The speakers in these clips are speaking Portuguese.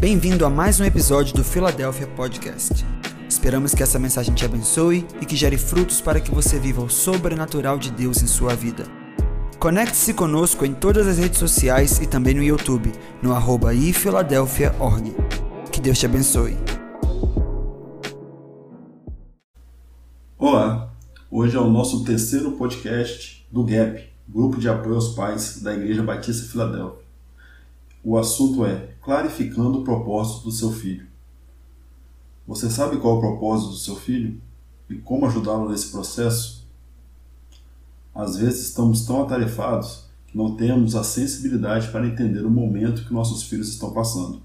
Bem-vindo a mais um episódio do Philadelphia Podcast. Esperamos que essa mensagem te abençoe e que gere frutos para que você viva o sobrenatural de Deus em sua vida. Conecte-se conosco em todas as redes sociais e também no YouTube, no arroba ifiladelphia.org. Que Deus te abençoe. Olá, hoje é o nosso terceiro podcast do GAP, Grupo de Apoio aos Pais da Igreja Batista Filadélfia. O assunto é clarificando o propósito do seu filho. Você sabe qual é o propósito do seu filho e como ajudá-lo nesse processo? Às vezes estamos tão atarefados que não temos a sensibilidade para entender o momento que nossos filhos estão passando.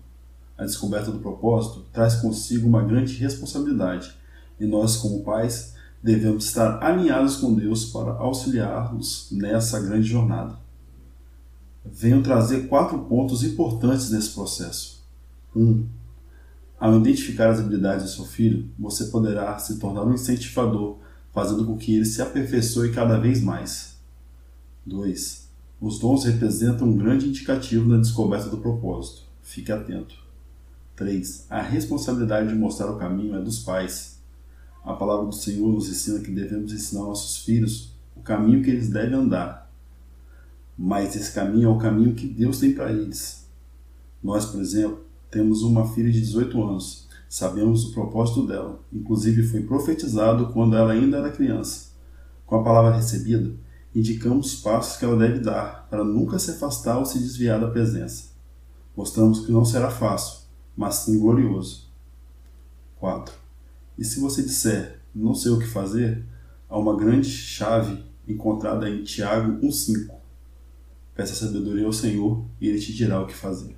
A descoberta do propósito traz consigo uma grande responsabilidade e nós, como pais, devemos estar alinhados com Deus para auxiliá-los nessa grande jornada. Venho trazer quatro pontos importantes nesse processo. 1. Um, ao identificar as habilidades do seu filho, você poderá se tornar um incentivador, fazendo com que ele se aperfeiçoe cada vez mais. 2. Os dons representam um grande indicativo na descoberta do propósito. Fique atento. 3. A responsabilidade de mostrar o caminho é dos pais. A palavra do Senhor nos ensina que devemos ensinar nossos filhos o caminho que eles devem andar. Mas esse caminho é o caminho que Deus tem para eles. Nós, por exemplo, temos uma filha de 18 anos. Sabemos o propósito dela. Inclusive foi profetizado quando ela ainda era criança. Com a palavra recebida, indicamos os passos que ela deve dar para nunca se afastar ou se desviar da presença. Mostramos que não será fácil, mas sim glorioso. 4. E se você disser, não sei o que fazer, há uma grande chave encontrada em Tiago 1,5. Peça sabedoria ao Senhor e ele te dirá o que fazer.